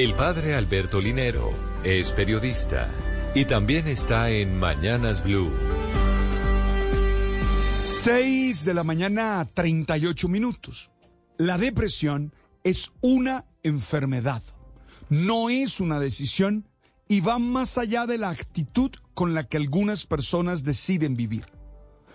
El padre Alberto Linero es periodista y también está en Mañanas Blue. 6 de la mañana, 38 minutos. La depresión es una enfermedad no es una decisión y va más allá de la actitud con la que algunas personas deciden vivir.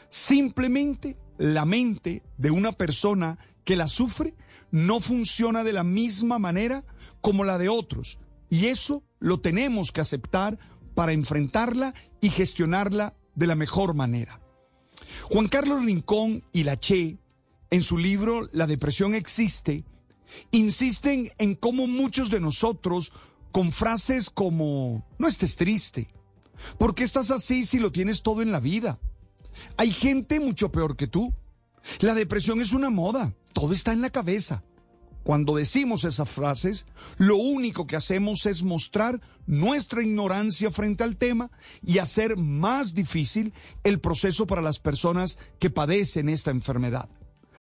Simplemente la mente de una persona que la sufre no funciona de la misma manera como la de otros y eso lo tenemos que aceptar para enfrentarla y gestionarla de la mejor manera. Juan Carlos Rincón y la Che, en su libro La depresión existe, insisten en cómo muchos de nosotros, con frases como, no estés triste, ¿por qué estás así si lo tienes todo en la vida? Hay gente mucho peor que tú. La depresión es una moda, todo está en la cabeza. Cuando decimos esas frases, lo único que hacemos es mostrar nuestra ignorancia frente al tema y hacer más difícil el proceso para las personas que padecen esta enfermedad.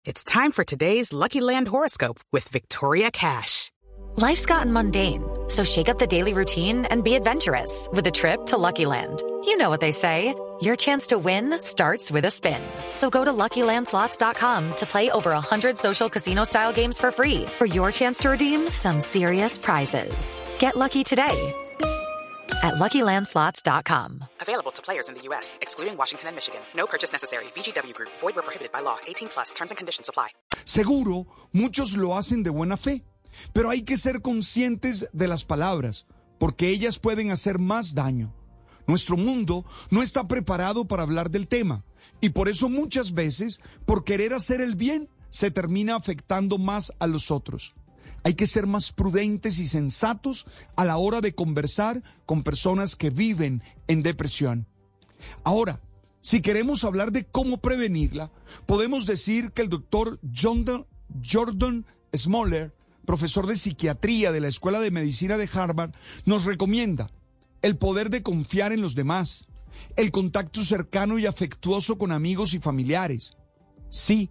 It's time for today's Lucky Land horoscope with Victoria Cash. Life's gotten mundane, so shake up the daily routine and be adventurous with a trip to Lucky Land. You know what they say. Your chance to win starts with a spin. So go to LuckyLandSlots.com to play over 100 social casino-style games for free for your chance to redeem some serious prizes. Get lucky today at LuckyLandSlots.com. Available to players in the U.S., excluding Washington and Michigan. No purchase necessary. VGW Group. Void where prohibited by law. 18 plus. Terms and conditions apply. Seguro, muchos lo hacen de buena fe, pero hay que ser conscientes de las palabras, porque ellas pueden hacer más daño. Nuestro mundo no está preparado para hablar del tema, y por eso muchas veces, por querer hacer el bien, se termina afectando más a los otros. Hay que ser más prudentes y sensatos a la hora de conversar con personas que viven en depresión. Ahora, si queremos hablar de cómo prevenirla, podemos decir que el doctor Jordan Smoller, profesor de psiquiatría de la Escuela de Medicina de Harvard, nos recomienda el poder de confiar en los demás, el contacto cercano y afectuoso con amigos y familiares. Sí,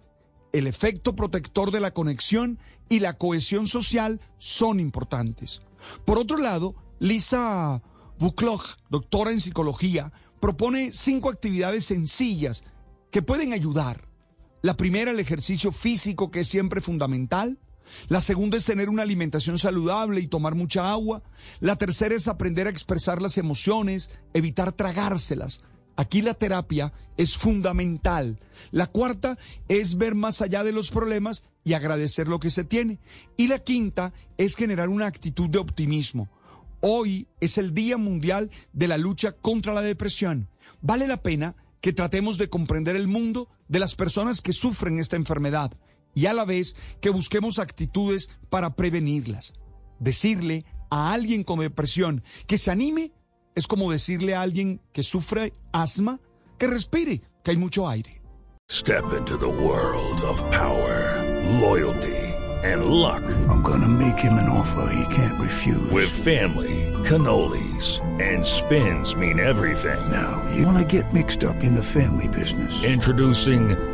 el efecto protector de la conexión y la cohesión social son importantes. Por otro lado, Lisa Buklog, doctora en psicología, propone cinco actividades sencillas que pueden ayudar. La primera, el ejercicio físico, que es siempre fundamental. La segunda es tener una alimentación saludable y tomar mucha agua. La tercera es aprender a expresar las emociones, evitar tragárselas. Aquí la terapia es fundamental. La cuarta es ver más allá de los problemas y agradecer lo que se tiene. Y la quinta es generar una actitud de optimismo. Hoy es el Día Mundial de la Lucha contra la Depresión. Vale la pena que tratemos de comprender el mundo de las personas que sufren esta enfermedad y a la vez que busquemos actitudes para prevenirlas. Decirle a alguien con depresión que se anime es como decirle a alguien que sufre asma que respire, que hay mucho aire. Step into the world of power, loyalty and luck. I'm gonna make him an offer he can't refuse. With family, cannolis and spins mean everything. Now, you wanna get mixed up in the family business. Introducing